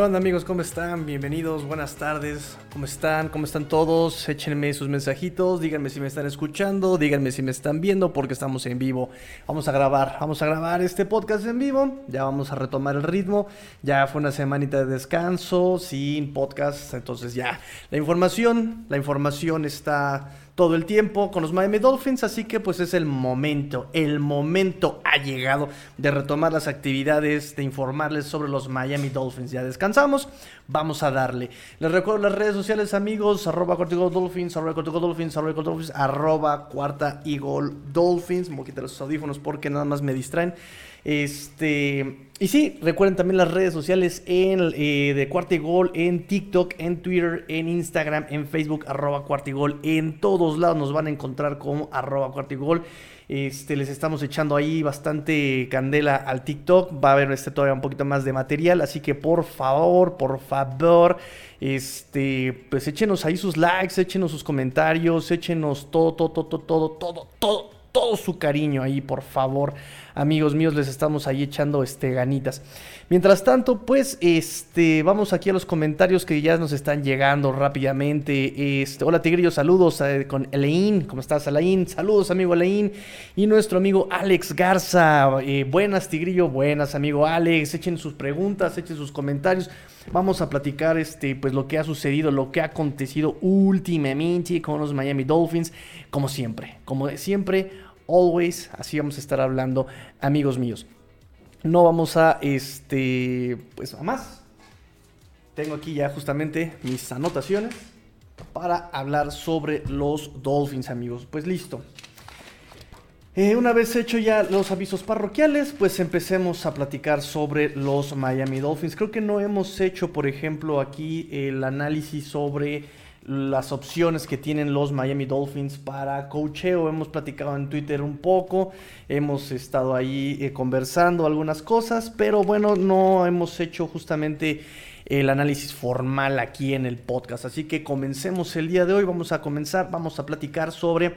¿Qué onda amigos? ¿Cómo están? Bienvenidos, buenas tardes. ¿Cómo están? ¿Cómo están todos? Échenme sus mensajitos, díganme si me están escuchando, díganme si me están viendo porque estamos en vivo. Vamos a grabar, vamos a grabar este podcast en vivo, ya vamos a retomar el ritmo. Ya fue una semanita de descanso, sin podcast, entonces ya la información, la información está todo el tiempo con los Miami Dolphins, así que pues es el momento, el momento ha llegado de retomar las actividades, de informarles sobre los Miami Dolphins. Ya descansamos, vamos a darle. Les recuerdo las redes sociales amigos, arroba Cortigo Dolphins, arroba Cortigo Dolphins, arroba Dolphins, arroba Cuarta Eagle Dolphins. Me voy a quitar los audífonos porque nada más me distraen. Este, y sí, recuerden también las redes sociales en, eh, de Cuartigol en TikTok, en Twitter, en Instagram, en Facebook, arroba Cuartigol. En todos lados nos van a encontrar como arroba Cuartigol. Este, les estamos echando ahí bastante candela al TikTok. Va a haber este todavía un poquito más de material. Así que por favor, por favor, este, pues échenos ahí sus likes, échenos sus comentarios, échenos todo, todo, todo, todo, todo, todo todo su cariño ahí, por favor, amigos míos, les estamos ahí echando este ganitas. Mientras tanto, pues, este, vamos aquí a los comentarios que ya nos están llegando rápidamente. Este, hola Tigrillo, saludos eh, con Elaine, ¿cómo estás, Elaine? Saludos, amigo Elaine. Y nuestro amigo Alex Garza, eh, buenas Tigrillo, buenas, amigo Alex, echen sus preguntas, echen sus comentarios. Vamos a platicar este, pues, lo que ha sucedido, lo que ha acontecido últimamente con los Miami Dolphins, como siempre, como siempre, always, así vamos a estar hablando, amigos míos. No vamos a, este, pues a más. Tengo aquí ya justamente mis anotaciones para hablar sobre los Dolphins, amigos. Pues listo. Eh, una vez hecho ya los avisos parroquiales, pues empecemos a platicar sobre los Miami Dolphins. Creo que no hemos hecho, por ejemplo, aquí el análisis sobre las opciones que tienen los Miami Dolphins para coacheo. Hemos platicado en Twitter un poco, hemos estado ahí eh, conversando algunas cosas, pero bueno, no hemos hecho justamente el análisis formal aquí en el podcast. Así que comencemos el día de hoy, vamos a comenzar, vamos a platicar sobre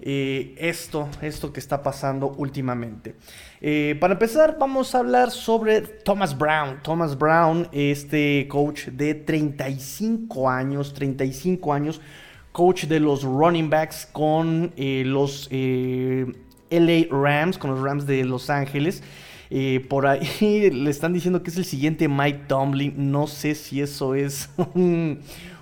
eh, esto, esto que está pasando últimamente. Eh, para empezar, vamos a hablar sobre Thomas Brown. Thomas Brown, este coach de 35 años, 35 años, coach de los running backs con eh, los LA Rams, con los Rams de Los Ángeles. por ahí le están diciendo que es el siguiente Mike Tomlin. No sé si eso es un,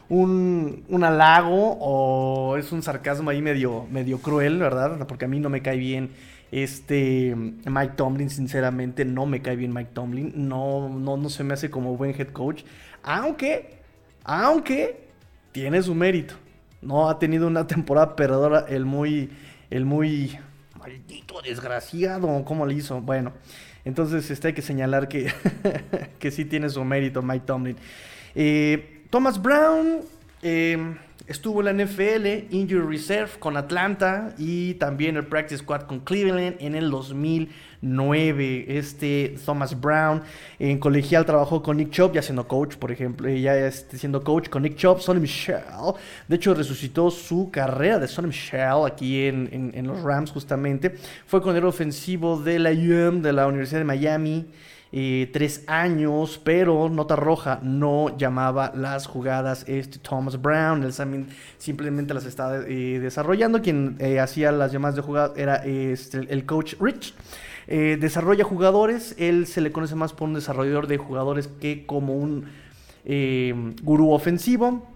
un, un, halago o es un sarcasmo ahí medio, medio cruel, ¿verdad? Porque a mí no me cae bien este Mike Tomlin, sinceramente no me cae bien Mike Tomlin, no, no, no se me hace como buen head coach, aunque, aunque tiene su mérito. No ha tenido una temporada perdedora el muy, el muy maldito desgraciado, ¿cómo le hizo? Bueno, entonces este, hay que señalar que, que sí tiene su mérito Mike Tomlin. Eh, Thomas Brown em, estuvo en la NFL, Injury Reserve con Atlanta y también el Practice Squad con Cleveland en el 2009. Este Thomas Brown en colegial trabajó con Nick Chubb, ya siendo coach, por ejemplo, ya este, siendo coach con Nick Chubb, Sonny Michelle. De hecho, resucitó su carrera de Sonny Michelle aquí en, en, los Rams, justamente. Fue con el ofensivo de la UM, de la Universidad de Miami. Eh, tres años, pero nota roja, no llamaba las jugadas este Thomas Brown, él simplemente las estaba eh, desarrollando, quien eh, hacía las llamadas de jugadas era este, el coach Rich. desarrolla jugadores, él se le conoce más por un desarrollador de jugadores que como un gurú ofensivo.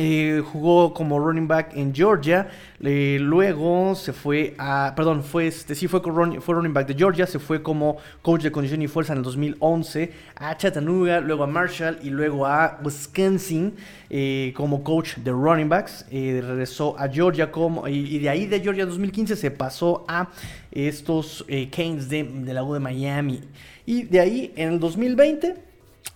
Eh, jugó como running back en Georgia. Eh, luego se fue a. Perdón, fue este. Sí, fue, fue running back de Georgia. Se fue como coach de condición y fuerza en el 2011 a Chattanooga, luego a Marshall y luego a Wisconsin eh, como coach de running backs. regresó a Georgia como. Y, de ahí de Georgia 2015 se pasó a estos Canes de, de la U de Miami. Y de ahí en el 2020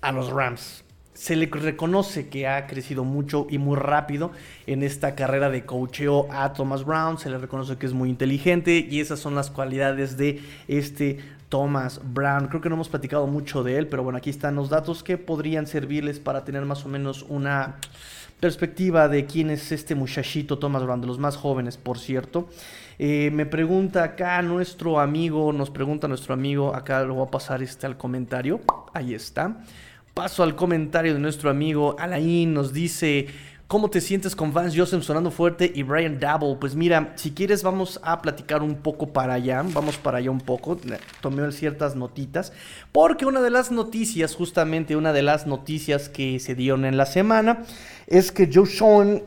a los Rams se le reconoce que ha crecido mucho y muy rápido en esta carrera de coacheo a Thomas Brown, se le reconoce que es muy inteligente y esas son las cualidades de este Thomas Brown. Creo que no hemos platicado mucho de él, pero bueno, aquí están los datos que podrían servirles para tener más o menos una perspectiva de quién es este muchachito Thomas Brown, de los más jóvenes, por cierto. Eh, me pregunta acá nuestro amigo, nos pregunta nuestro amigo, acá lo voy a pasar este al comentario, ahí está. Paso al comentario de nuestro amigo Alain. Nos dice, ¿cómo te sientes con Vance Joseph sonando fuerte y Brian Dabble? Pues mira, si quieres vamos a platicar un poco para allá. Vamos para allá un poco. Tomé ciertas notitas. Porque una de las noticias, justamente una de las noticias que se dieron en la semana, es que Joe Sean...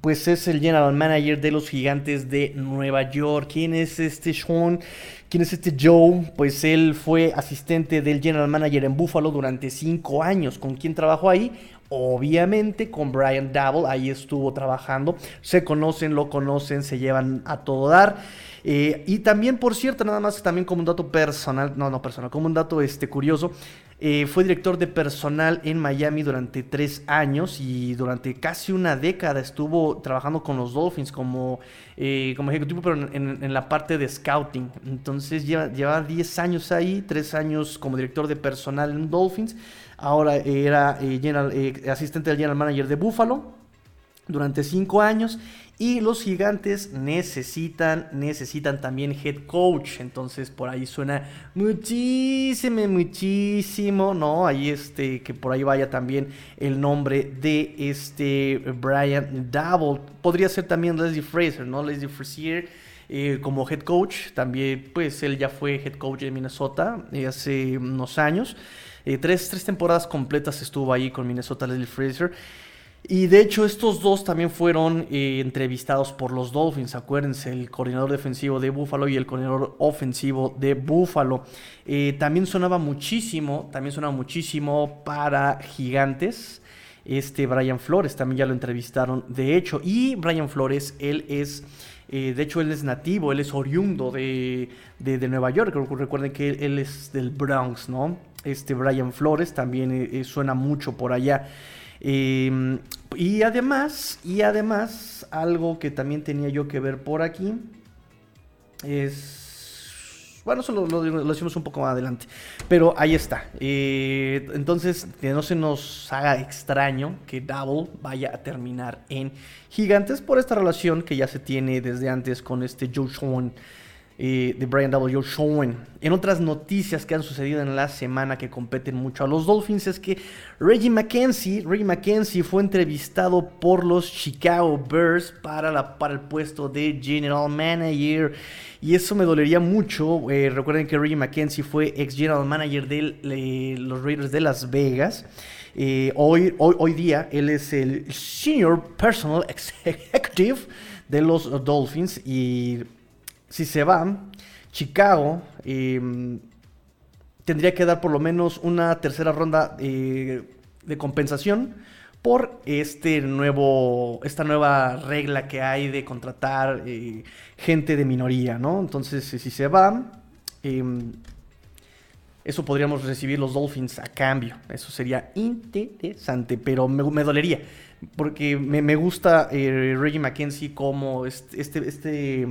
pues es el general manager de los gigantes de Nueva York. ¿Quién es este Sean? ¿Quién es este Joe? Pues él fue asistente del general manager en Buffalo durante cinco años. ¿Con quién trabajó ahí? Obviamente con Brian Dabble, ahí estuvo trabajando. Se conocen, lo conocen, se llevan a todo dar. Eh, y también, por cierto, nada más también como un dato personal, no, no personal, como un dato este, curioso, eh, fue director de personal en Miami durante tres años y durante casi una década estuvo trabajando con los Dolphins como, eh, como ejecutivo, pero en, la parte de scouting. Entonces lleva, lleva 10 años ahí, tres años como director de personal en Dolphins. Ahora era asistente del general manager de Buffalo durante cinco años y los gigantes necesitan, necesitan también head coach. Entonces por ahí suena muchísimo, muchísimo, ¿no? Ahí este, que por ahí vaya también el nombre de este Brian Double. Podría ser también Leslie Fraser, ¿no? Leslie Frazier. Eh, como head coach, también pues él ya fue head coach de Minnesota eh, hace unos años. Eh, tres, tres temporadas completas estuvo ahí con Minnesota Leslie Fraser. Y de hecho estos dos también fueron eh, entrevistados por los Dolphins, acuérdense, el coordinador defensivo de Buffalo y el coordinador ofensivo de Buffalo. Eh, también sonaba muchísimo, también sonaba muchísimo para Gigantes. Este Brian Flores también ya lo entrevistaron, de hecho. Y Brian Flores, él es, eh, de hecho él es nativo, él es oriundo de, de, Nueva York. Recuerden que él, es del Bronx, ¿no? Este Brian Flores también suena mucho por allá. Y además, y además, algo que también tenía yo que ver por aquí es... Bueno, eso lo, decimos un poco más adelante. Pero ahí está. Eh, entonces, que no se nos haga extraño que Double vaya a terminar en Gigantes por esta relación que ya se tiene desde antes con este Joe Sean eh, de Brian W. Schoen. En otras noticias que han sucedido en la semana que competen mucho a los Dolphins es que Reggie McKenzie, Reggie McKenzie fue entrevistado por los Chicago Bears para, el puesto de General Manager. Y eso me dolería mucho. Eh, recuerden que Reggie McKenzie fue ex General Manager de los Raiders de Las Vegas. Eh, hoy, hoy, hoy día él es el Senior Personal Executive de los Dolphins y si se va, Chicago em, tendría que dar por lo menos una tercera ronda eh, de compensación por este nuevo, esta nueva regla que hay de contratar eh, gente de minoría, ¿no? Entonces, si se va, eso podríamos recibir los Dolphins a cambio. Eso sería interesante, pero me dolería porque me, gusta eh, Reggie McKenzie como este, este,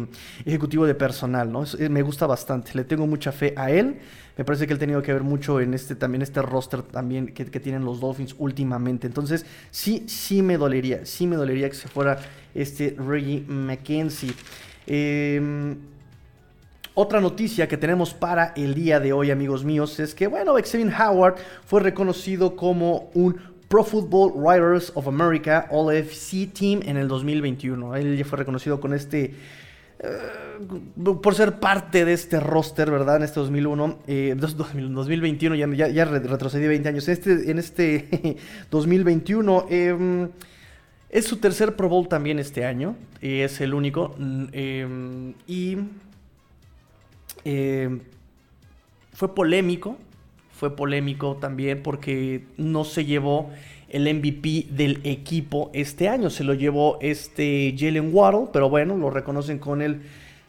ejecutivo de personal, ¿no? me gusta bastante, le tengo mucha fe a él. Me parece que él ha tenido que ver mucho en este también este roster también que, tienen los Dolphins últimamente. Entonces, sí, sí me dolería, sí me dolería que se fuera este Reggie McKenzie. Em, otra noticia que tenemos para el día de hoy, amigos míos, es que, bueno, Xavier Howard fue reconocido como un Pro Football Writers of America All FC Team en el 2021. Él ya fue reconocido con este. Eh, por ser parte de este roster, ¿verdad? En este 2001, 2021, eh, ya, ya, retrocedí 20 años. Este, en este 2021 em, es su tercer Pro Bowl también este año. es el único. Mm, em, y em, fue polémico fue polémico también porque no se llevó el MVP del equipo este año. Se lo llevó este Jalen Waddle, pero bueno, lo reconocen con el...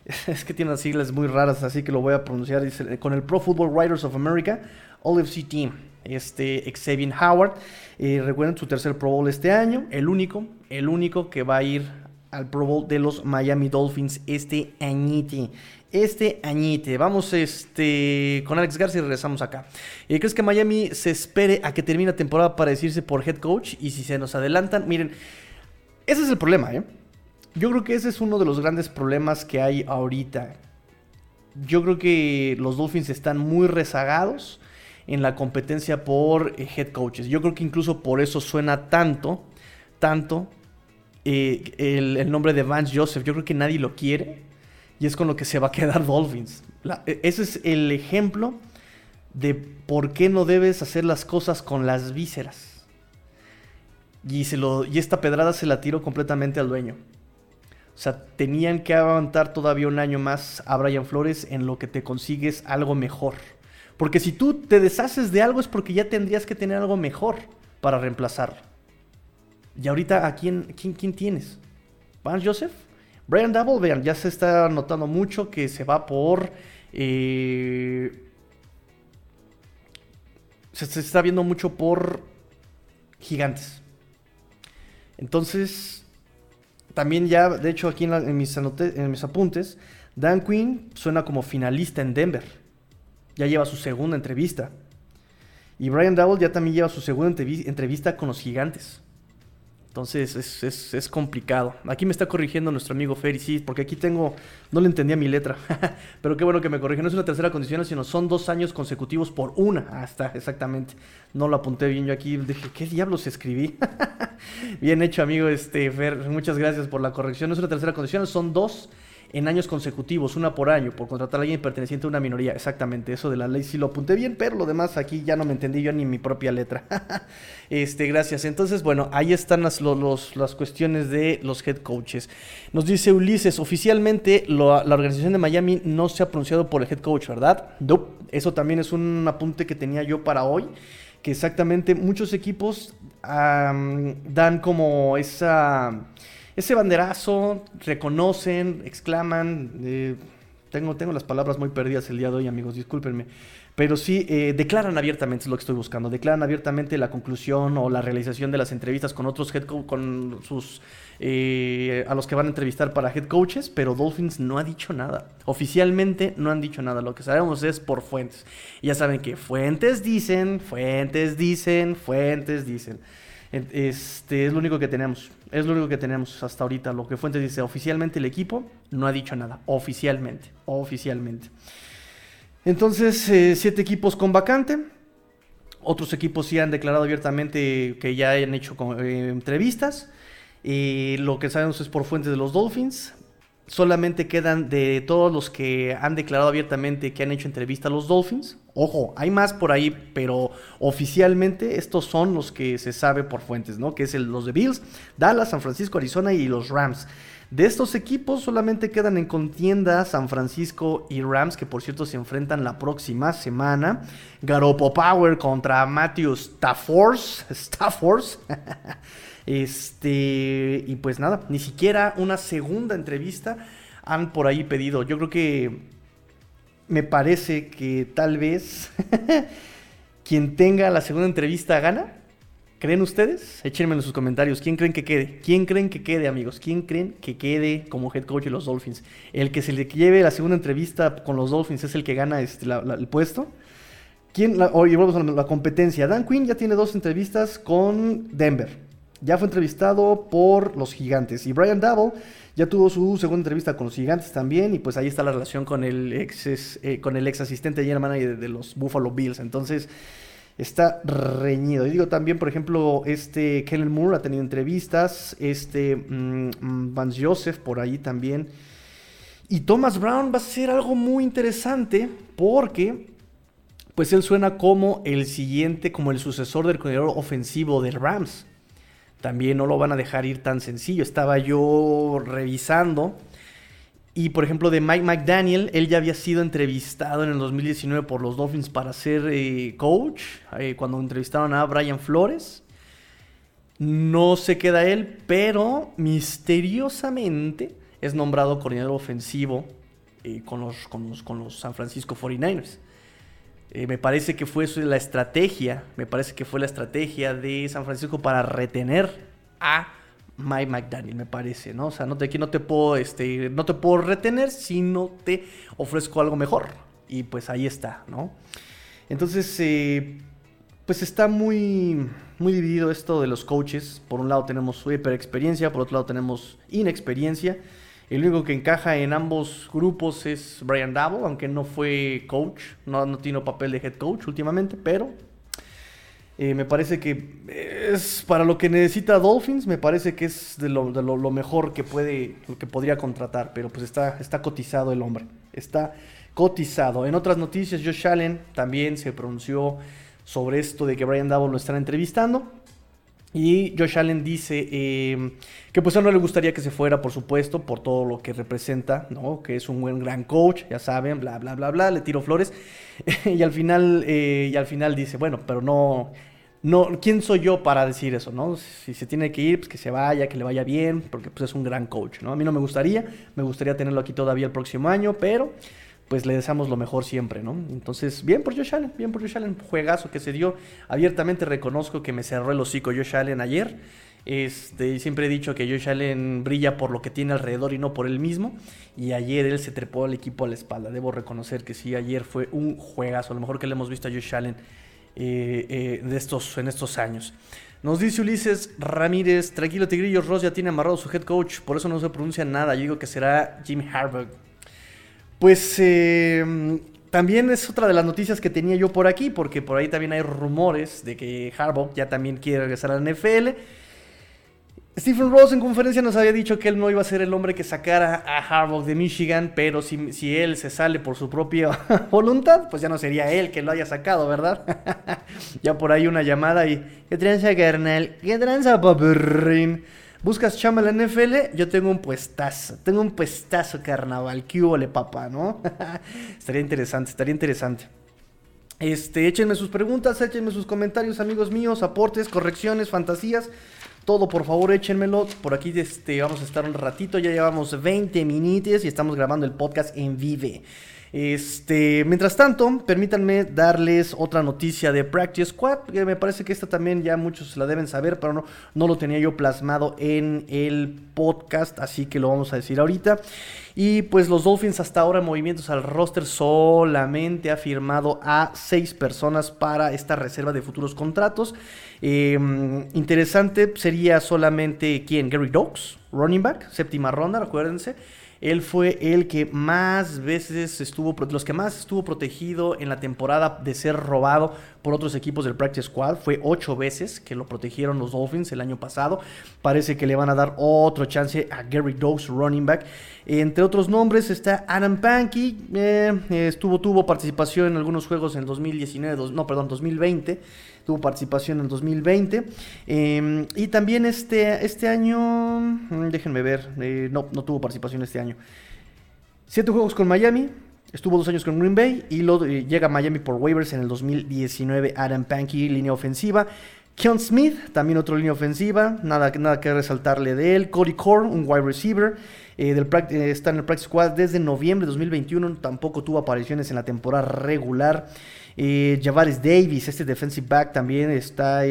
Es que tiene siglas muy raras, así que lo voy a pronunciar. Dice, con el Pro Football Writers of America, All FC Team. Este Xavier Howard. Eh, recuerden su tercer Pro Bowl este año. El único, el único que va a ir al Pro Bowl de los Miami Dolphins este añite este añite. Vamos este, con Alex García y regresamos acá. Eh, ¿Crees que Miami se espere a que termine la temporada para decirse por head coach? Y si se nos adelantan, miren, ese es el problema, ¿eh? Yo creo que ese es uno de los grandes problemas que hay ahorita. Yo creo que los Dolphins están muy rezagados en la competencia por eh, head coaches. Yo creo que incluso por eso suena tanto, tanto eh, el, nombre de Vance Joseph. Yo creo que nadie lo quiere y es con lo que se va a quedar Dolphins. E, ese es el ejemplo de por qué no debes hacer las cosas con las vísceras. Y, se lo, y esta pedrada se la tiro completamente al dueño. O sea, tenían que aguantar todavía un año más a Brian Flores en lo que te consigues algo mejor. Porque si tú te deshaces de algo es porque ya tendrías que tener algo mejor para reemplazarlo. Y ahorita, ¿a quién, quién, quién tienes? ¿Vance Joseph? Brian Double, vean, ya se está notando mucho que se va por... Eh, se, está viendo mucho por gigantes. Entonces, también ya, de hecho, aquí en, mis, en mis apuntes, Dan Quinn suena como finalista en Denver. Ya lleva su segunda entrevista. Y Brian Dowell ya también lleva su segunda entrevista con los gigantes. Entonces es, complicado. Aquí me está corrigiendo nuestro amigo Ferry, sí, porque aquí tengo, no le entendía mi letra, pero qué bueno que me corrige. No es una tercera condición, sino son dos años consecutivos por una. Ah, está, exactamente. No lo apunté bien yo aquí. Dije, ¿qué diablos escribí? bien hecho, amigo este, Fer. Muchas gracias por la corrección. No es una tercera condición, son dos en años consecutivos, una por año, por contratar a alguien perteneciente a una minoría. Exactamente, eso de la ley sí lo apunté bien, pero lo demás aquí ya no me entendí yo ni mi propia letra. este, gracias. Entonces, bueno, ahí están las, las cuestiones de los head coaches. Nos dice Ulises, oficialmente la organización de Miami no se ha pronunciado por el head coach, ¿verdad? Eso también es un apunte que tenía yo para hoy que exactamente muchos equipos dan como esa ese banderazo, reconocen, exclaman. Eh, tengo, tengo las palabras muy perdidas el día de hoy, amigos, discúlpenme. Pero sí, eh, declaran abiertamente, es lo que estoy buscando, declaran abiertamente la conclusión o la realización de las entrevistas con otros head coaches, con sus, eh, a los que van a entrevistar para head coaches, pero Dolphins no ha dicho nada. Oficialmente no han dicho nada, lo que sabemos es por fuentes. Y ya saben que fuentes dicen, fuentes dicen, fuentes dicen. Este es lo único que tenemos. Es lo único que tenemos hasta ahorita. Lo que Fuentes dice, oficialmente el equipo no ha dicho nada. Oficialmente. Oficialmente. Entonces, eh, siete equipos con vacante. Otros equipos sí han declarado abiertamente que ya han hecho eh, entrevistas. Y lo que sabemos es por fuentes de los Dolphins solamente quedan de todos los que han declarado abiertamente que han hecho entrevista a los Dolphins. Ojo, hay más por ahí, pero oficialmente estos son los que se sabe por fuentes, ¿no? Que es los de Bills, Dallas, San Francisco, Arizona y los Rams. De estos equipos solamente quedan en contienda San Francisco y Rams, que por cierto se enfrentan la próxima semana. Garopo Power contra Matthew Stafford. Stafford. Este, y pues nada, ni siquiera una segunda entrevista han por ahí pedido. Yo creo que me parece que tal vez quien tenga la segunda entrevista gana. ¿Creen ustedes? Échenme en sus comentarios. ¿Quién creen que quede? ¿Quién creen que quede, amigos? ¿Quién creen que quede como head coach de los Dolphins? El que se le lleve la segunda entrevista con los Dolphins es el que gana este, el puesto. ¿Quién? oye, vamos a la competencia. Dan Quinn ya tiene dos entrevistas con Denver. Ya fue entrevistado por los gigantes. Y Brian Double ya tuvo su segunda entrevista con los gigantes también. Y pues ahí está la relación con el ex, eh, con el ex asistente general manager de los Buffalo Bills. Entonces está reñido. Y digo también, por ejemplo, este Kellen Moore ha tenido entrevistas. Este mm, Vance Joseph por ahí también. Y Thomas Brown va a ser algo muy interesante porque pues él suena como el siguiente, como el sucesor del coordinador ofensivo de Rams también no lo van a dejar ir tan sencillo. Estaba yo revisando. Y por ejemplo, de Mike McDaniel, él ya había sido entrevistado en el 2019 por los Dolphins para ser eh, coach, eh, cuando entrevistaron a Brian Flores. No se queda él, pero misteriosamente es nombrado coordinador ofensivo eh, con, los, San Francisco 49ers. Eh, me parece que fue la estrategia, me parece que fue la estrategia de San Francisco para retener a Mike McDaniel, me parece, ¿no? O sea, no te, no te puedo, este, no te puedo retener si no te ofrezco algo mejor. Y pues ahí está, ¿no? Entonces, eh, pues está muy, muy dividido esto de los coaches. Por un lado tenemos su hiper experiencia, por otro lado tenemos inexperiencia. El único que encaja en ambos grupos es Brian Dabo, aunque no fue coach, no, no tiene papel de head coach últimamente, pero eh, me parece que es para lo que necesita Dolphins, me parece que es de lo, mejor que puede, que podría contratar, pero pues está, está cotizado el hombre, está cotizado. En otras noticias, Josh Allen también se pronunció sobre esto de que Brian Dabo lo están entrevistando. Y Josh Allen dice em, que pues a él no le gustaría que se fuera, por supuesto, por todo lo que representa, ¿no? Que es un buen gran coach, ya saben, bla, bla, bla, bla, le tiro flores. y al final, eh, y al final dice, bueno, pero no, no, ¿quién soy yo para decir eso, no? Si se tiene que ir, pues que se vaya, que le vaya bien, porque pues es un gran coach, ¿no? A mí no me gustaría, me gustaría tenerlo aquí todavía el próximo año, pero pues le deseamos lo mejor siempre, ¿no? Entonces, bien por Josh Allen, bien por Josh Allen, juegazo que se dio. Abiertamente reconozco que me cerró el hocico Josh Allen ayer. Este, siempre he dicho que Josh Allen brilla por lo que tiene alrededor y no por él mismo. Y ayer él se trepó al equipo a la espalda. Debo reconocer que sí, ayer fue un juegazo, lo mejor que le hemos visto a Josh Allen eh, eh, de estos, en estos años. Nos dice Ulises Ramírez, tranquilo Tigrillo, Ross ya tiene amarrado su head coach, por eso no se pronuncia nada. Yo digo que será Jim Harbaugh. Pues eh, también es otra de las noticias que tenía yo por aquí, porque por ahí también hay rumores de que Harbaugh ya también quiere regresar a la NFL. Stephen Ross en conferencia nos había dicho que él no iba a ser el hombre que sacara a Harbaugh de Michigan, pero si, si él se sale por su propia voluntad, pues ya no sería él que lo haya sacado, ¿verdad? ya por ahí una llamada y... ¿Qué tranza, carnal? ¿Qué tranza, papurrín? ¿Buscas chamba en la NFL? Yo tengo un puestazo, tengo un puestazo, carnaval. ¿Qué hubo, papá, no? estaría interesante, estaría interesante. Este, échenme sus preguntas, échenme sus comentarios, amigos míos, aportes, correcciones, fantasías todo, por favor, échenmelo. Por aquí este, vamos a estar un ratito. Ya llevamos 20 minutos y estamos grabando el podcast en vive. Este, mientras tanto, permítanme darles otra noticia de Practice Squad, me parece que esta también ya muchos la deben saber, pero no, no lo tenía yo plasmado en el podcast, así que lo vamos a decir ahorita. Y pues los Dolphins hasta ahora en movimientos al roster solamente ha firmado a seis personas para esta reserva de futuros contratos. Em, interesante sería solamente quién, Gary Dogs, running back, séptima ronda, acuérdense. Él fue el que más veces estuvo, los que más estuvo protegido en la temporada de ser robado por otros equipos del Practice Squad. Fue ocho veces que lo protegieron los Dolphins el año pasado. Parece que le van a dar otro chance a Gary Dogs, running back. Entre otros nombres está Adam Pankey. Eh, estuvo, tuvo participación en algunos juegos en 2019, no, perdón, 2020 tuvo participación en 2020. Em, y también este, este año, mm, déjenme ver, eh, no, no tuvo participación este año. Siete juegos con Miami, Estuvo dos años con Green Bay y eh, llega a Miami por waivers en el 2019. Adam Pankey, línea ofensiva. Keon Smith, también otra línea ofensiva. Nada, nada que resaltarle de él. Cody Core, un wide receiver. Eh, del, está en el practice squad desde noviembre de 2021. Tampoco tuvo apariciones en la temporada regular. Eh, Davis, este defensive back también está...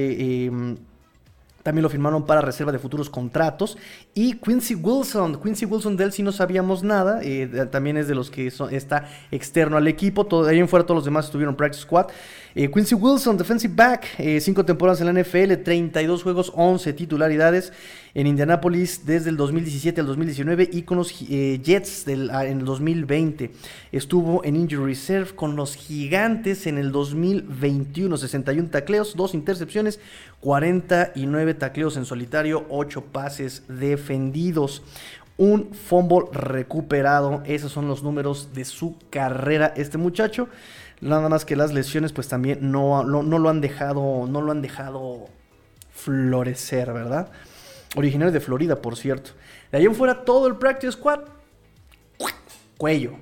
Eh, también lo firmaron para reserva de futuros contratos. Y Quincy Wilson, Quincy Wilson de él sí no sabíamos nada. Eh, también es de los que está externo al equipo. Todo, ahí en fuera todos los demás estuvieron practice squad. Eh, Quincy Wilson, defensive back, eh, cinco temporadas en la NFL, 32 juegos, 11 titularidades en Indianapolis desde el 2017 al 2019 y con los eh, Jets ah, en el 2020. Estuvo en Injury Reserve con los Gigantes en el 2021, 61 tacleos, 2 intercepciones, 49 tacleos en solitario, 8 pases defendidos un fumble recuperado. Esos son los números de su carrera. Este muchacho Nada más que las lesiones pues también no, no, lo han dejado, no lo han dejado florecer, ¿verdad? Originario de Florida, por cierto. De ahí en fuera todo el practice squad, cuello.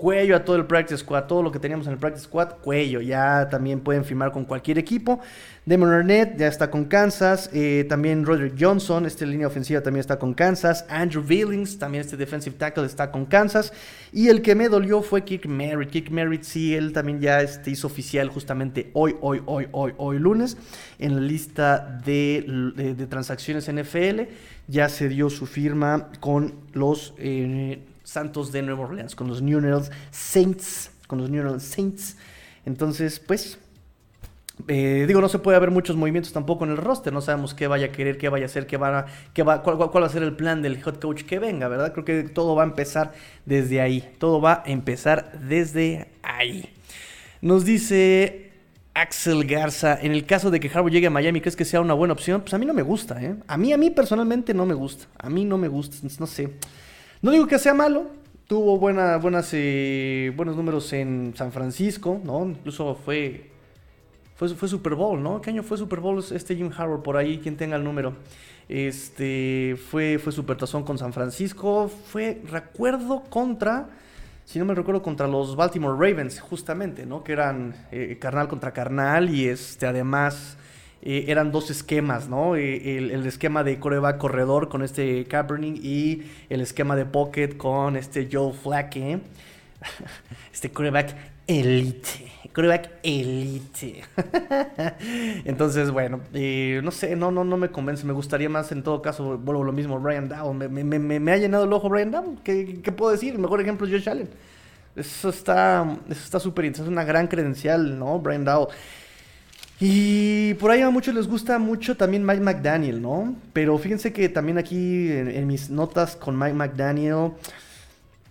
Cuello a todo el practice squad, todo lo que teníamos en el practice squad, cuello. Ya también pueden firmar con cualquier equipo. Damon Arnett ya está con Kansas. Eh, también Roderick Johnson, esta línea ofensiva también está con Kansas. Andrew Billings, también este defensive tackle está con Kansas. Y el que me dolió fue Kick Merritt. Kick Merritt, sí, él también ya este, hizo oficial justamente hoy, hoy, hoy, hoy, hoy lunes en la lista de, transacciones NFL. Ya se dio su firma con los eh, Santos de Nueva Orleans, con los New Orleans Saints. Con los New Orleans Saints. Entonces, pues Eh, digo, no se puede haber muchos movimientos tampoco en el roster. No sabemos qué vaya a querer, qué vaya a hacer, qué va, qué va, cuál, cuál, va a ser el plan del head coach que venga, ¿verdad? Creo que todo va a empezar desde ahí. Todo va a empezar desde ahí. Nos dice Axel Garza, en el caso de que Harbaugh llegue a Miami, ¿crees que sea una buena opción? Pues a mí no me gusta, ¿eh? A mí, a mí personalmente no me gusta. A mí no me gusta, no sé. No digo que sea malo, tuvo buena, buenas, eh, buenos números en San Francisco, ¿no? Incluso fue fue, Super Bowl, ¿no? ¿Qué año fue Super Bowl este Jim Harbaugh? Por ahí, quien tenga el número. Este, fue, fue Super Tazón con San Francisco. Fue, recuerdo, contra, si no me recuerdo, contra los Baltimore Ravens, justamente, ¿no? Que eran eh, carnal contra carnal y este, además... Eh, eran dos esquemas, ¿no? Eh, el, esquema de coreback corredor con este Kaepernick y el esquema de pocket con este Joe Flacco. Este coreback elite. Coreback elite. Entonces, bueno, eh, no sé, no, no, no me convence. Me gustaría más, en todo caso, vuelvo lo mismo, Brian Dowell. Me, ha llenado el ojo Brian Dowell. ¿Qué, puedo decir? Mejor ejemplo es Josh Allen. Eso está eso está interesante. Es una gran credencial, ¿no? Brian Dowell. Y por ahí a muchos les gusta mucho también Mike McDaniel, ¿no? Pero fíjense que también aquí en mis notas con Mike McDaniel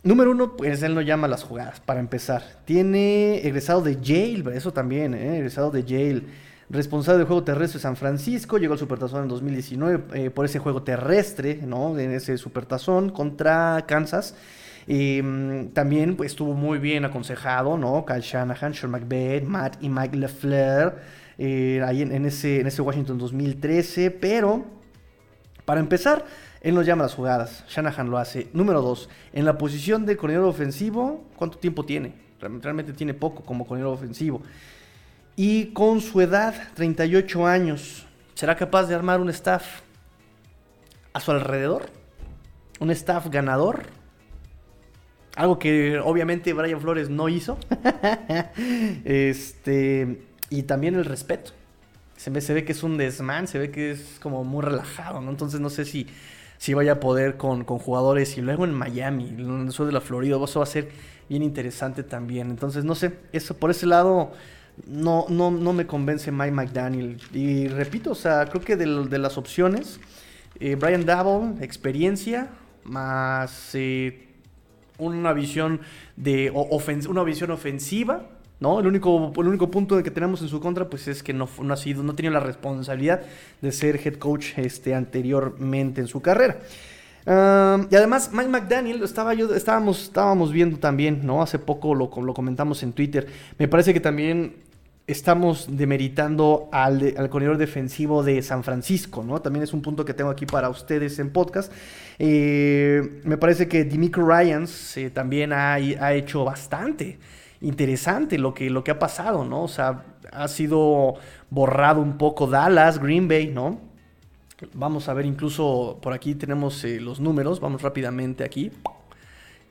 Número uno, pues él no llama las jugadas, para empezar. Tiene egresado de Yale, eso también, ¿eh? egresado de Yale. Responsable del juego terrestre de San Francisco, llegó al Supertazón en 2019 eh, por ese juego terrestre, ¿no? En ese Supertazón contra Kansas. Mm, también pues, estuvo muy bien aconsejado, ¿no? Kyle Shanahan, Sean McVay, Matt y Mike LeFleur, eh, ahí en, ese, en ese Washington 2013. Pero, para empezar, él nos llama las jugadas. Shanahan lo hace. Número dos, en la posición de coordinador ofensivo, ¿cuánto tiempo tiene? Realmente tiene poco como coordinador ofensivo. Y con su edad, 38 años, ¿será capaz de armar un staff a su alrededor? ¿Un staff ganador? Algo que obviamente Brian Flores no hizo. este, y también el respeto. Se ve, que es un desmán, se ve que es como muy relajado, ¿no? Entonces no sé si si vaya a poder con, jugadores y luego en Miami, en el sur de la Florida, eso va a ser bien interesante también. Entonces, no sé, eso por ese lado no, no, no me convence Mike McDaniel. Y repito, o sea, creo que de, las opciones, eh, Brian Dabble, experiencia, más eh, una visión de una visión ofensiva ¿no? El único, el único punto que tenemos en su contra, pues es que no, no ha sido, no la responsabilidad de ser head coach este, anteriormente en su carrera. y además, Mike McDaniel, estaba yo, estábamos, estábamos viendo también, ¿no? Hace poco lo, lo comentamos en Twitter. Me parece que también estamos demeritando al, al corredor defensivo de San Francisco, ¿no? También es un punto que tengo aquí para ustedes en podcast. Eh, me parece que Dimico Ryans eh, también ha, ha hecho bastante interesante lo que, lo que ha pasado, ¿no? O sea, ha sido borrado un poco Dallas, Green Bay, ¿no? Vamos a ver, incluso por aquí tenemos eh, los números, vamos rápidamente aquí.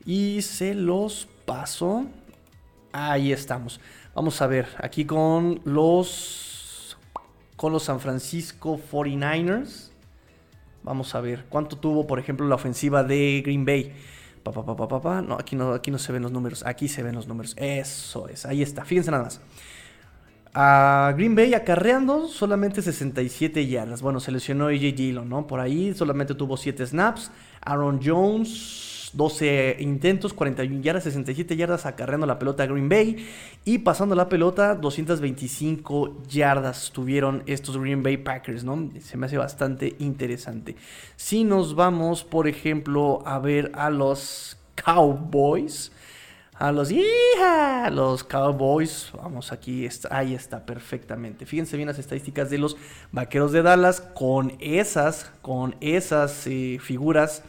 Y se los paso. Ahí estamos. Vamos a ver, aquí con los con los San Francisco 49ers. Vamos a ver cuánto tuvo, por ejemplo, la ofensiva de Green Bay. No, aquí no, aquí no se ven los números. Aquí se ven los números. Eso es. Ahí está. Fíjense nada más. A Green Bay acarreando solamente 67 yardas. Bueno, se lesionó AJ Dillon, ¿no? Por ahí solamente tuvo 7 snaps. Aaron Jones 12 intentos, 41 yardas, 67 yardas acarreando la pelota a Green Bay y pasando la pelota 225 yardas tuvieron estos Green Bay Packers, ¿no? Se me hace bastante interesante. Si nos vamos, por ejemplo, a ver a los Cowboys, a los los Cowboys, vamos aquí, está, ahí está perfectamente. Fíjense bien las estadísticas de los Vaqueros de Dallas con esas, con esas eh, figuras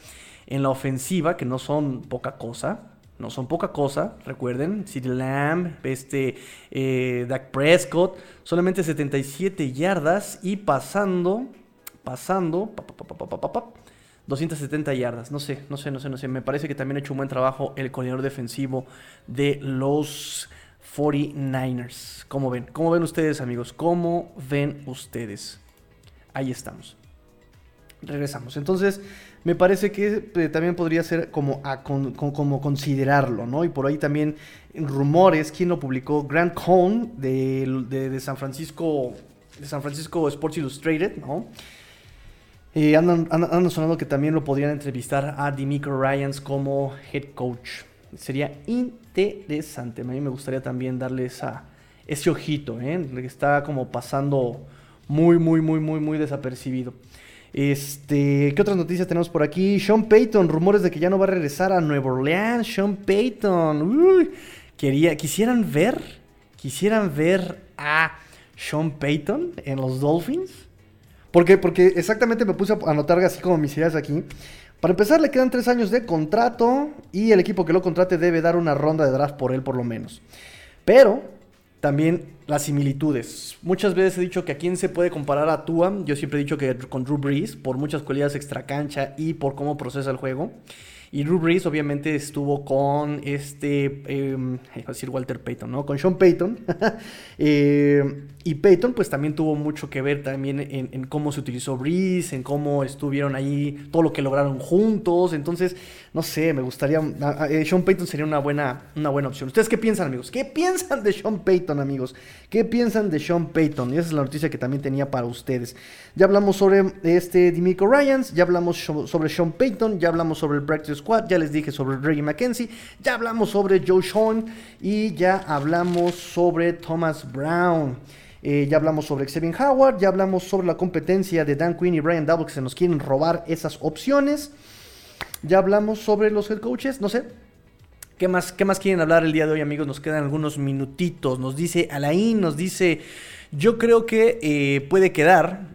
en la ofensiva, que no son poca cosa. No son poca cosa, recuerden, CeeDee Lamb, este, eh, Dak Prescott, solamente 77 yardas y pasando, pasando, 270 yardas. No sé, no sé, no sé, no sé. Me parece que también ha hecho un buen trabajo el coordinador defensivo de los 49ers. ¿Cómo ven? ¿Cómo ven ustedes, amigos? ¿Cómo ven ustedes? Ahí estamos. Regresamos. Entonces, me parece que eh, también podría ser como, considerarlo, ¿no? Y por ahí también rumores, ¿quién lo publicó? Grant Cohn de, San Francisco, de San Francisco Sports Illustrated, ¿no? Eh, andan, sonando que también lo podrían entrevistar a Dimico Ryans como head coach. Sería interesante. A mí me gustaría también darle ese ojito, ¿eh? Está como pasando muy, muy, muy, muy, muy desapercibido. Este, ¿qué otras noticias tenemos por aquí? Sean Payton, rumores de que ya no va a regresar a Nueva Orleans. Sean Payton, uy, quería, quisieran ver, quisieran ver a Sean Payton en los Dolphins. ¿Por qué? Porque exactamente me puse a anotar así como mis ideas aquí. Para empezar, le quedan tres años de contrato y el equipo que lo contrate debe dar una ronda de draft por él por lo menos. Pero también las similitudes. Muchas veces he dicho que a quién se puede comparar a Tua. Yo siempre he dicho que con Drew Brees, por muchas cualidades extracancha y por cómo procesa el juego. Y Drew Brees obviamente estuvo con este, eh, decir Walter Payton, ¿no? Con Sean Payton. eh, y Payton pues también tuvo mucho que ver también en, cómo se utilizó Breeze, en cómo estuvieron ahí, todo lo que lograron juntos. Entonces, no sé, me gustaría... Eh, Sean Payton sería una buena, una buena opción. ¿Ustedes qué piensan, amigos? ¿Qué piensan de Sean Payton, amigos? ¿Qué piensan de Sean Payton? Y esa es la noticia que también tenía para ustedes. Ya hablamos sobre este Dimico Ryans, ya hablamos sobre Sean Payton, ya hablamos sobre el Practice Squad, ya les dije sobre Reggie McKenzie, ya hablamos sobre Joe Sean y ya hablamos sobre Thomas Brown. Eh, ya hablamos sobre Xavier Howard, ya hablamos sobre la competencia de Dan Quinn y Brian Double que se nos quieren robar esas opciones. Ya hablamos sobre los head coaches, no sé. ¿Qué más, ¿Qué más quieren hablar el día de hoy, amigos? Nos quedan algunos minutitos. Nos dice Alain, nos dice, yo creo que eh, puede quedar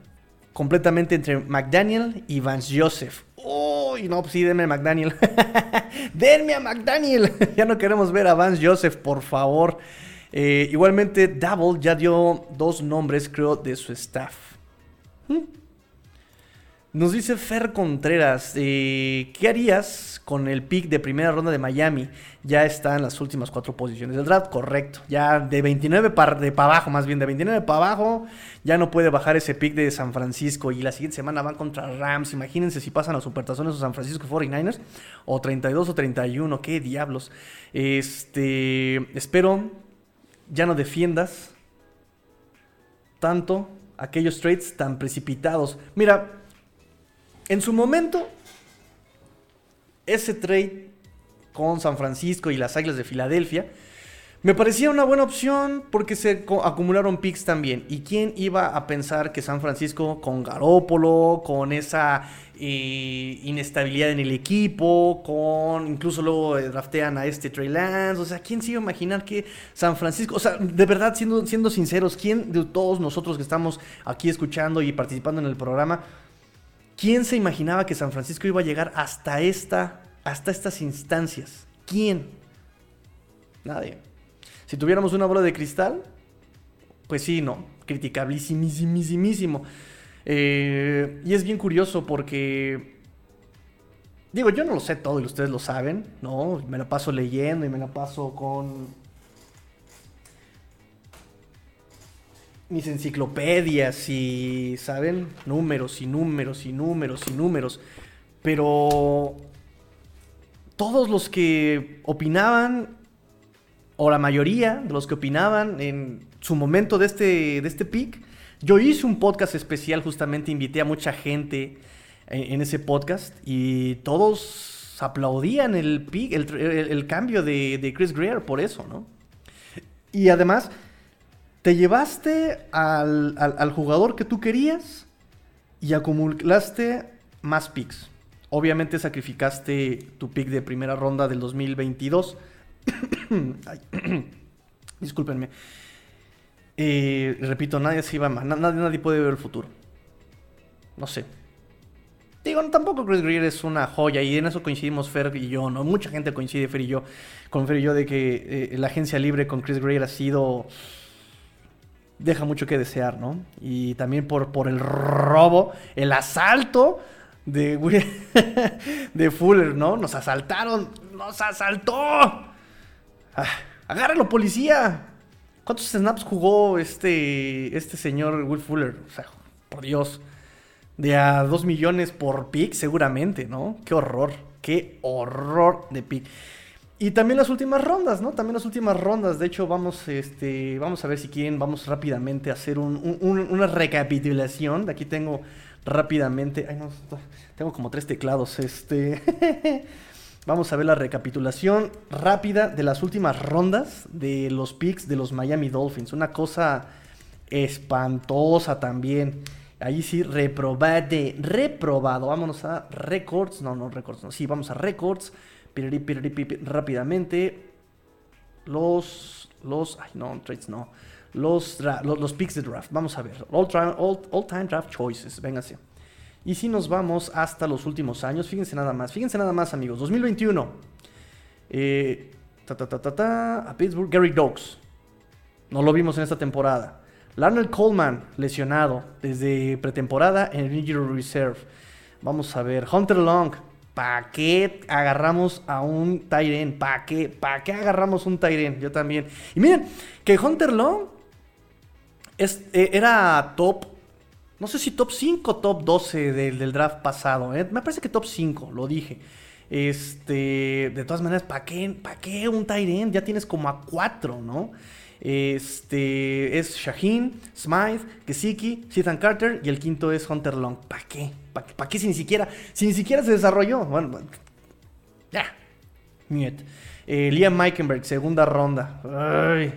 completamente entre McDaniel y Vance Joseph. Uy, no, pues sí, denme a McDaniel. denme a McDaniel. ya no queremos ver a Vance Joseph, por favor. Eh, igualmente, Double ya dio dos nombres, creo, de su staff. ¿Mm? Nos dice Fer Contreras, eh, ¿qué harías con el pick de primera ronda de Miami? Ya está en las últimas cuatro posiciones del draft, correcto. Ya de 29 para abajo, más bien de 29 para abajo, ya no puede bajar ese pick de San Francisco. Y la siguiente semana van contra Rams. Imagínense si pasan a Supertazones o San Francisco 49ers, o 32 o 31, qué diablos. Este, espero ya no defiendas tanto aquellos trades tan precipitados. Mira, en su momento, ese trade con San Francisco y las Águilas de Filadelfia me parecía una buena opción porque se acumularon picks también. ¿Y quién iba a pensar que San Francisco con Garópolo, con esa eh, inestabilidad en el equipo, con incluso luego draftean a este Trey Lance, o sea, ¿quién se iba a imaginar que San Francisco, o sea, de verdad, siendo, siendo sinceros, ¿quién de todos nosotros que estamos aquí escuchando y participando en el programa, quién se imaginaba que San Francisco iba a llegar hasta esta, hasta estas instancias? ¿Quién? Nadie. Si tuviéramos una bola de cristal, pues sí, no, criticabilísimísimo. Eh, y es bien curioso porque, digo, yo no lo sé todo y ustedes lo saben, ¿no? Me la paso leyendo y me la paso con mis enciclopedias y, ¿saben? Números y números y números y números. Pero todos los que opinaban o la mayoría de los que opinaban en su momento de este, de este pick, yo hice un podcast especial, justamente invité a mucha gente en, ese podcast y todos aplaudían el, pick, el, cambio de, Chris Greer por eso, ¿no? Y además, te llevaste al, al jugador que tú querías y acumulaste más picks. Obviamente sacrificaste tu pick de primera ronda del 2022 discúlpenme. Eh, repito, nadie se iba más. Nadie, nadie puede ver el futuro. No sé. Digo, tampoco Chris Greer es una joya y en eso coincidimos Fer y yo, ¿no? Mucha gente coincide, Fer y yo, con Fer y yo, de que eh, la agencia libre con Chris Greer ha sido... Deja mucho que desear, ¿no? Y también por, por el robo, el asalto de, de Fuller, ¿no? Nos asaltaron, nos asaltó. Ah, agárralo, policía. ¿Cuántos snaps jugó este, este señor Will Fuller? O sea, por Dios. De a 2 millones por pick, seguramente, ¿no? Qué horror, qué horror de pick. Y también las últimas rondas, ¿no? También las últimas rondas. De hecho, vamos, este, vamos a ver si quieren, vamos rápidamente a hacer una recapitulación. De aquí tengo rápidamente. Ay, no, tengo como tres teclados. Este. vamos a ver la recapitulación rápida de las últimas rondas de los picks de los Miami Dolphins. Una cosa espantosa también. Ahí sí, reprobade, reprobado. Vámonos a records. No, no, records, no. Sí, vamos a records rápidamente. Los, los, ay no, trades no. Los, los, picks de draft. Vamos a ver. All, time draft choices. Véngase. Y si nos vamos hasta los últimos años, fíjense nada más, fíjense nada más, amigos. 2021. Eh, ta, ta, ta, a Pittsburgh, Gary Dogs. No lo vimos en esta temporada. Larnell Coleman, lesionado desde pretemporada en el Injury Reserve. Vamos a ver. Hunter Long, ¿Para qué agarramos a un Tyren? ¿Para qué? ¿Para qué agarramos un Tyren? Yo también. Y miren, que Hunter Long es, e, era top, no sé si top 5 top 12 del, draft pasado. ¿eh? Me parece que top 5, lo dije. Este, de todas maneras, ¿para qué, ¿para qué un Tyren? Ya tienes como a 4, ¿no? Este es Shaheen, Smythe, Kesiki, Ethan Carter y el quinto es Hunter Long. ¿Para qué? ¿Para qué si ni siquiera, si ni siquiera se desarrolló? Bueno, ya. Niet. Eh, Liam Meikenberg, segunda ronda.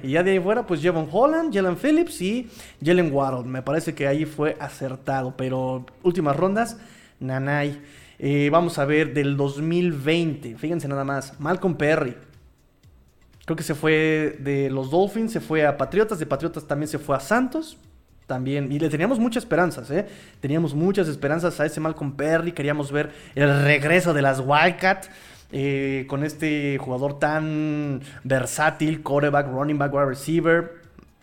y ya de ahí fuera, pues Jevon Holland, Jalen Phillips y Jalen Waddle. Me parece que ahí fue acertado. Pero últimas rondas, Nanay. Eh, vamos a ver del 2020. Fíjense nada más. Malcolm Perry. Creo que se fue de los Dolphins, se fue a Patriotas. De Patriotas también se fue a Santos también. Y le teníamos muchas esperanzas, ¿eh? Teníamos muchas esperanzas a ese Malcolm Perry. Queríamos ver el regreso de las Wildcats. Eh, con este jugador tan versátil, quarterback, running back, wide receiver.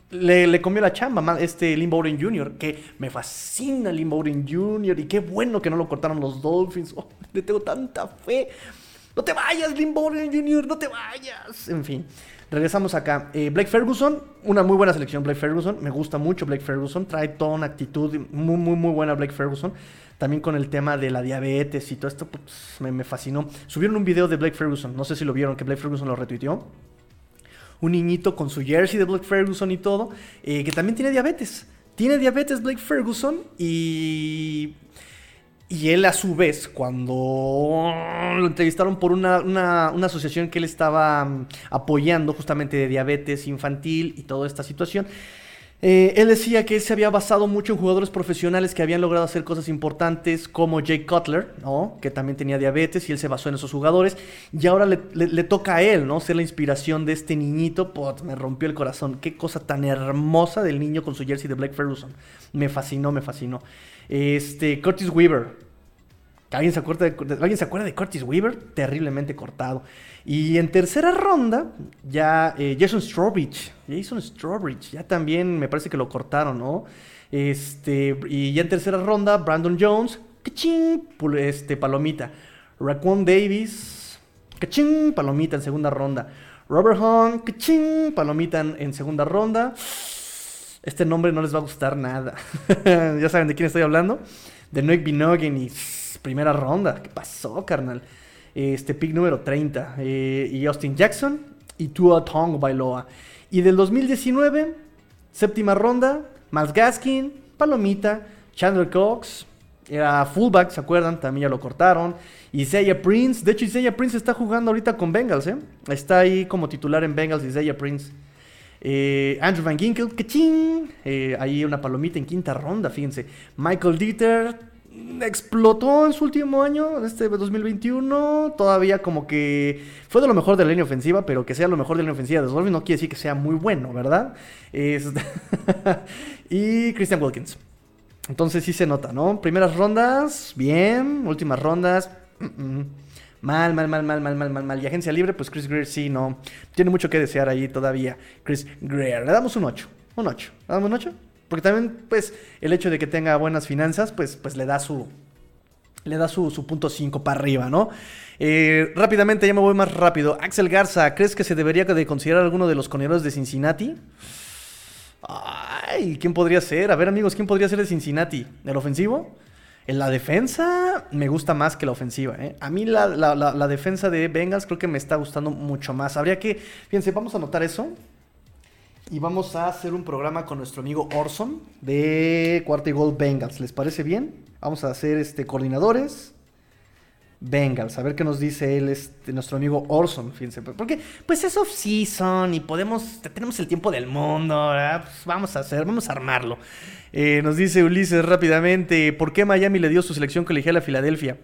Le, comió la chamba este Lynn Bowden Jr., que me fascina Lynn Bowden Jr. Y qué bueno que no lo cortaron los Dolphins. Oh, le tengo tanta fe. No te vayas, Lynn Bowden Jr., no te vayas. En fin. Regresamos acá. Eh, Blake Ferguson, una muy buena selección, Blake Ferguson. Me gusta mucho Blake Ferguson. Trae toda una actitud muy, muy, muy buena Blake Ferguson. También con el tema de la diabetes y todo esto, pues, me, fascinó. Subieron un video de Blake Ferguson, no sé si lo vieron, que Blake Ferguson lo retuiteó. Un niñito con su jersey de Blake Ferguson y todo, eh, que también tiene diabetes. Tiene diabetes Blake Ferguson y y él a su vez, cuando lo entrevistaron por una, asociación que él estaba mm, apoyando justamente de diabetes infantil y toda esta situación, eh, él decía que se había basado mucho en jugadores profesionales que habían logrado hacer cosas importantes como Jake Cutler, que también tenía diabetes y él se basó en esos jugadores. Y ahora le, toca a él ¿no? ser la inspiración de este niñito. Me rompió el corazón. Qué cosa tan hermosa del niño con su jersey de Black Ferguson. Me fascinó, me fascinó. Este, Curtis Weaver. ¿Alguien se, acuerda de, ¿Alguien se acuerda de Curtis Weaver? Terriblemente cortado. Y en tercera ronda, ya eh, Jason Strawbridge. Jason Strawbridge, ya también me parece que lo cortaron, ¿no? Este, y ya en tercera ronda, Brandon Jones, ¡cachín! Este, palomita. Raquan Davis, ¡cachín! Palomita en segunda ronda. Robert Hunt, ¡cachín! Palomita en, en segunda ronda. Este nombre no les va a gustar nada. ya saben de quién estoy hablando. De Noik Binogen y primera ronda. ¿Qué pasó, carnal? Este pick número 30. Eh, y Austin Jackson y Tua Tong Bailoa. Y del 2019, séptima ronda, Miles Gaskin, Palomita, Chandler Cox. Era fullback, ¿se acuerdan? También ya lo cortaron. Isaiah Prince. De hecho, Isaiah Prince está jugando ahorita con Bengals, ¿eh? Está ahí como titular en Bengals, Isaiah Prince. Eh, Andrew Van Ginkel, que eh, ahí una palomita en quinta ronda, fíjense. Michael Dieter explotó en su último año, este 2021. Todavía como que fue de lo mejor de la línea ofensiva, pero que sea lo mejor de la línea ofensiva de Dolphins no quiere decir que sea muy bueno, ¿verdad? y Christian Wilkins. Entonces sí se nota, ¿no? Primeras rondas, bien. Últimas rondas, Mal, mal, mal, mal, mal, mal, mal, mal. Y agencia libre, pues Chris Greer sí, no. Tiene mucho que desear ahí todavía. Chris Greer. Le damos un 8. Un 8. ¿Le damos un 8? Porque también, pues, el hecho de que tenga buenas finanzas, pues, pues le da su. Le da su, punto 5 para arriba, ¿no? Eh, rápidamente, ya me voy más rápido. Axel Garza, ¿crees que se debería de considerar alguno de los corredores de Cincinnati? Ay, ¿quién podría ser? A ver, amigos, ¿quién podría ser de Cincinnati? ¿El ofensivo? En la defensa me gusta más que la ofensiva. ¿eh? A mí la, la, la, defensa de Bengals creo que me está gustando mucho más. Habría que, fíjense, vamos a anotar eso. Y vamos a hacer un programa con nuestro amigo Orson de Cuarta y Gol Bengals. ¿Les parece bien? Vamos a hacer este, coordinadores. Bengals, a ver qué nos dice él, este, nuestro amigo Orson, fíjense, porque pues es off-season y podemos, tenemos el tiempo del mundo, pues vamos a hacer, vamos a armarlo. Eh, nos dice Ulises rápidamente, ¿por qué Miami le dio su selección colegial a Filadelfia?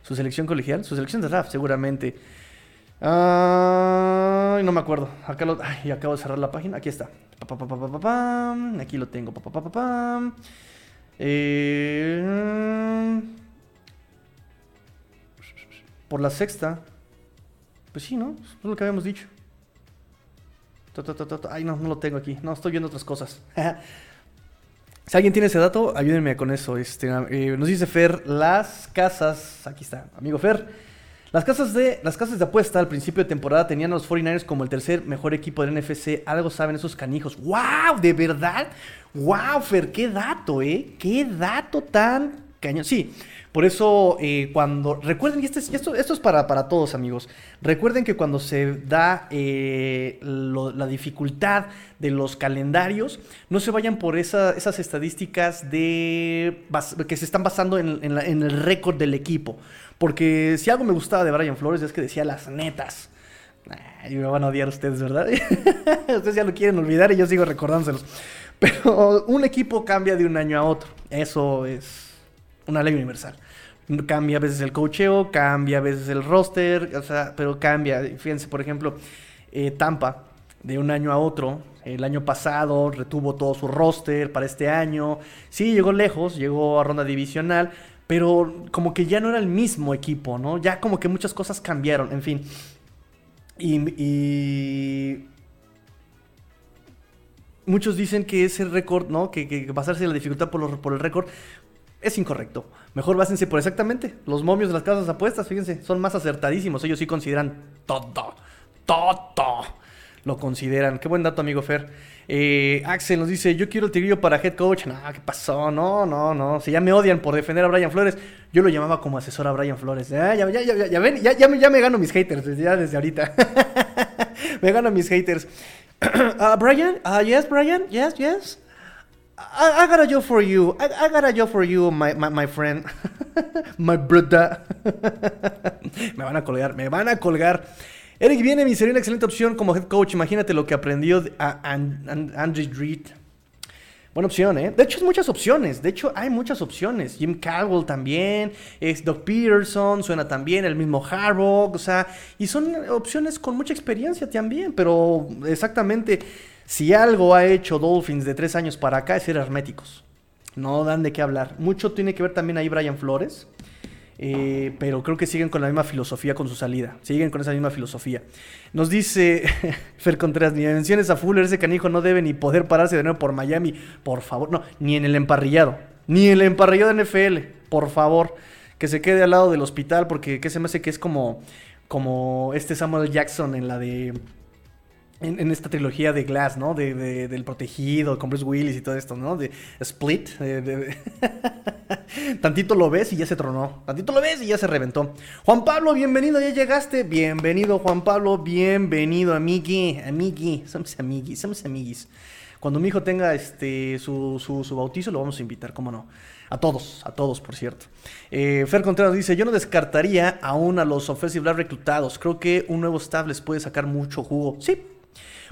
¿Su selección colegial? Su selección de draft, seguramente. No me acuerdo. Acá lo, acabo de cerrar la página. Aquí está. Aquí lo tengo. Eh, por la sexta. Pues sí, ¿no? Es lo que habíamos dicho. Ay, no, no lo tengo aquí. No, estoy viendo otras cosas. Si alguien tiene ese dato, ayúdenme con eso. Este, eh, nos dice Fer, las casas, aquí está, amigo Fer. Las casas, de, las casas de apuesta al principio de temporada tenían a los 49ers como el tercer mejor equipo del NFC. Algo saben esos canijos. ¡Wow! ¿De verdad? ¡Wow, Fer! ¡Qué dato, eh! ¡Qué dato tan cañón! Sí, por eso, eh, cuando. Recuerden, y, este esto, es para, para, todos, amigos. Recuerden que cuando se da eh, la dificultad de los calendarios, no se vayan por esas estadísticas de que se están basando en, el récord del equipo. Porque si algo me gustaba de Brian Flores es que decía las netas. y me van a odiar ustedes, ¿verdad? ustedes ya lo quieren olvidar y yo sigo recordándoselos. Pero un equipo cambia de un año a otro. Eso es una ley universal. Cambia a veces el cocheo, cambia a veces el roster, o sea, pero cambia. Fíjense, por ejemplo, eh, Tampa, de un año a otro, el año pasado retuvo todo su roster para este año. Sí, llegó lejos, llegó a ronda divisional, pero como que ya no era el mismo equipo, ¿no? Ya como que muchas cosas cambiaron, en fin. Y, muchos dicen que ese récord, ¿no? Que, basarse en la dificultad por, por el récord es incorrecto. Mejor básense por exactamente. Los momios de las casas apuestas, fíjense, son más acertadísimos. Ellos sí consideran todo. Todo. Lo consideran. Qué buen dato, amigo Fer. Eh, Axel nos dice, yo quiero el tigrillo para head coach. No, ¿qué pasó? No, no, no. Si ya me odian por defender a Brian Flores, yo lo llamaba como asesor a Brian Flores. Ah, ya, ya, ya, ya, ven, ya, ya, me, ya me gano mis haters, ya desde ahorita. me gano mis haters. uh, Brian, uh, yes, Brian, yes, yes. I, got a job for you. I, got a job for you, my, my, friend. my brother. me van a colgar, me van a colgar. Eric Viene sería una excelente opción como head coach. Imagínate lo que aprendió a, Andrew Reed. Buena opción, ¿eh? De hecho, hay muchas opciones. De hecho, hay muchas opciones. Jim Caldwell también. Es Doc Peterson. Suena también. El mismo Harbaugh. O sea, y son opciones con mucha experiencia también. Pero exactamente si algo ha hecho Dolphins de tres años para acá es ser herméticos. No dan de qué hablar. Mucho tiene que ver también ahí Brian Flores. Eh, pero creo que siguen con la misma filosofía con su salida. Siguen con esa misma filosofía. Nos dice Fer Contreras, ni menciones a Fuller, ese canijo no debe ni poder pararse de nuevo por Miami. Por favor, no, ni en el emparrillado. Ni en el emparrillado de NFL. Por favor, que se quede al lado del hospital porque ¿qué se me hace que es como, como este Samuel Jackson en la de en, esta trilogía de Glass, ¿no? De, del protegido, con Bruce Willis y todo esto, ¿no? De Split. Tantito lo ves y ya se tronó. Tantito lo ves y ya se reventó. Juan Pablo, bienvenido, ya llegaste. Bienvenido, Juan Pablo. Bienvenido, amigui. Amigui. Somos amiguis, somos amiguis. Cuando mi hijo tenga este, su, su, bautizo, lo vamos a invitar, ¿cómo no? A todos, a todos, por cierto. Eh, Fer Contreras dice, yo no descartaría aún a los offensive reclutados. Creo que un nuevo staff les puede sacar mucho jugo. Sí,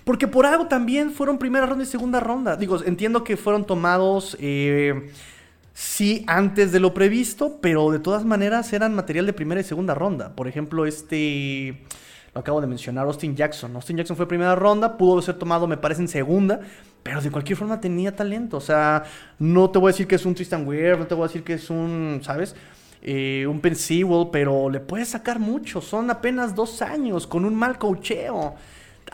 porque por algo también fueron primera ronda y segunda ronda. Digo, entiendo que fueron tomados, eh, sí, antes de lo previsto, pero de todas maneras eran material de primera y segunda ronda. Por ejemplo, este, lo acabo de mencionar, Austin Jackson. Austin Jackson fue primera ronda, pudo ser tomado, me parece, en segunda, pero de cualquier forma tenía talento. O sea, no te voy a decir que es un Tristan Weir, no te voy a decir que es un, ¿sabes? Eh, un Ben pero le puedes sacar mucho. Son apenas dos años con un mal cocheo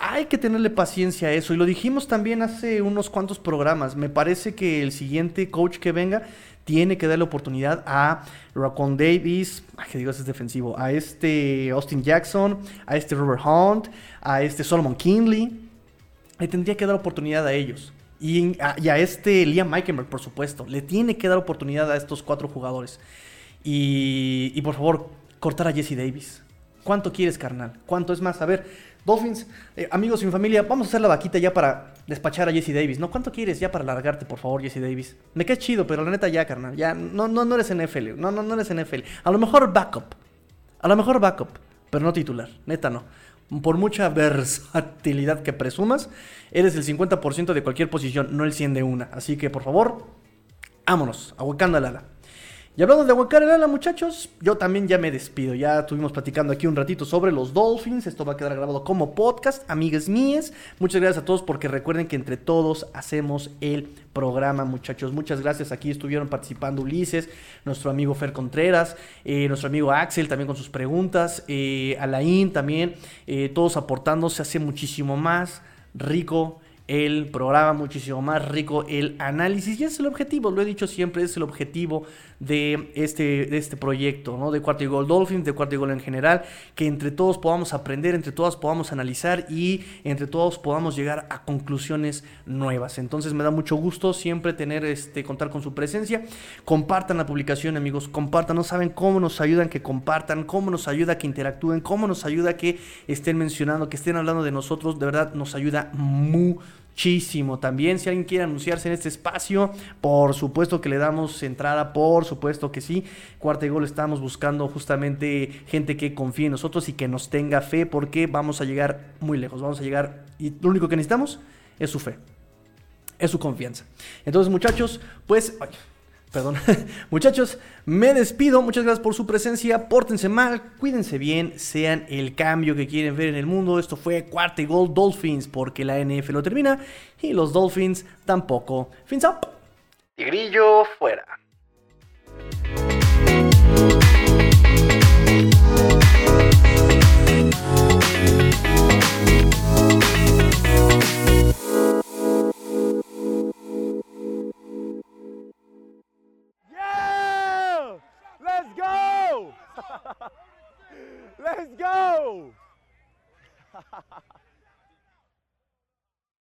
hay que tenerle paciencia a eso. Y lo dijimos también hace unos cuantos programas. Me parece que el siguiente coach que venga tiene que darle oportunidad a Racon Davis, que digo, es defensivo, a este Austin Jackson, a este Robert Hunt, a este Solomon Kinley. Le tendría que dar oportunidad a ellos. Y a, y a este Liam Meikenberg, por supuesto. Le tiene que dar oportunidad a estos cuatro jugadores. Y, y por favor, cortar a Jesse Davis. ¿Cuánto quieres, carnal? ¿Cuánto es más? A ver, Dolphins, eh, amigos y mi familia, vamos a hacer la vaquita ya para despachar a Jesse Davis. ¿No? ¿Cuánto quieres ya para largarte, por favor, Jesse Davis? Me queda chido, pero la neta ya, carnal. Ya, no, no, no eres NFL. No, no, no eres NFL. A lo mejor backup. A lo mejor backup, pero no titular. Neta no. Por mucha versatilidad que presumas, eres el 50% de cualquier posición, no el 100 de una. Así que, por favor, vámonos, ahuecando al ala. Y hablando de aguacar el ala, muchachos, yo también ya me despido. Ya estuvimos platicando aquí un ratito sobre los Dolphins. Esto va a quedar grabado como podcast, amigas mías. Muchas gracias a todos porque recuerden que entre todos hacemos el programa, muchachos. Muchas gracias. Aquí estuvieron participando Ulises, nuestro amigo Fer Contreras, eh, nuestro amigo Axel también con sus preguntas, eh, Alain también, eh, todos aportando. Se hace muchísimo más rico el programa, muchísimo más rico el análisis. Y es el objetivo, lo he dicho siempre, es el objetivo de este, este proyecto, ¿no? De Cuarto y Gol Dolphins, de Cuarto y Gol en general, que entre todos podamos aprender, entre todos podamos analizar y entre todos podamos llegar a conclusiones nuevas. Entonces me da mucho gusto siempre tener, este, contar con su presencia. Compartan la publicación, amigos, compartan, no saben cómo nos ayudan que compartan, cómo nos ayuda que interactúen, cómo nos ayuda que estén mencionando, que estén hablando de nosotros, de verdad nos ayuda mucho muchísimo. También si alguien quiere anunciarse en este espacio, por supuesto que le damos entrada, por supuesto que sí. Cuarta y gol estamos buscando justamente gente que confíe en nosotros y que nos tenga fe porque vamos a llegar muy lejos, vamos a llegar y lo único que necesitamos es su fe, es su confianza. Entonces muchachos, pues... Perdón. Muchachos, me despido. Muchas gracias por su presencia. Pórtense mal, cuídense bien, sean el cambio que quieren ver en el mundo. Esto fue Cuarta y Gol Dolphins, porque la NF lo termina y los Dolphins tampoco. Fins up. Tigrillo fuera. Let's go!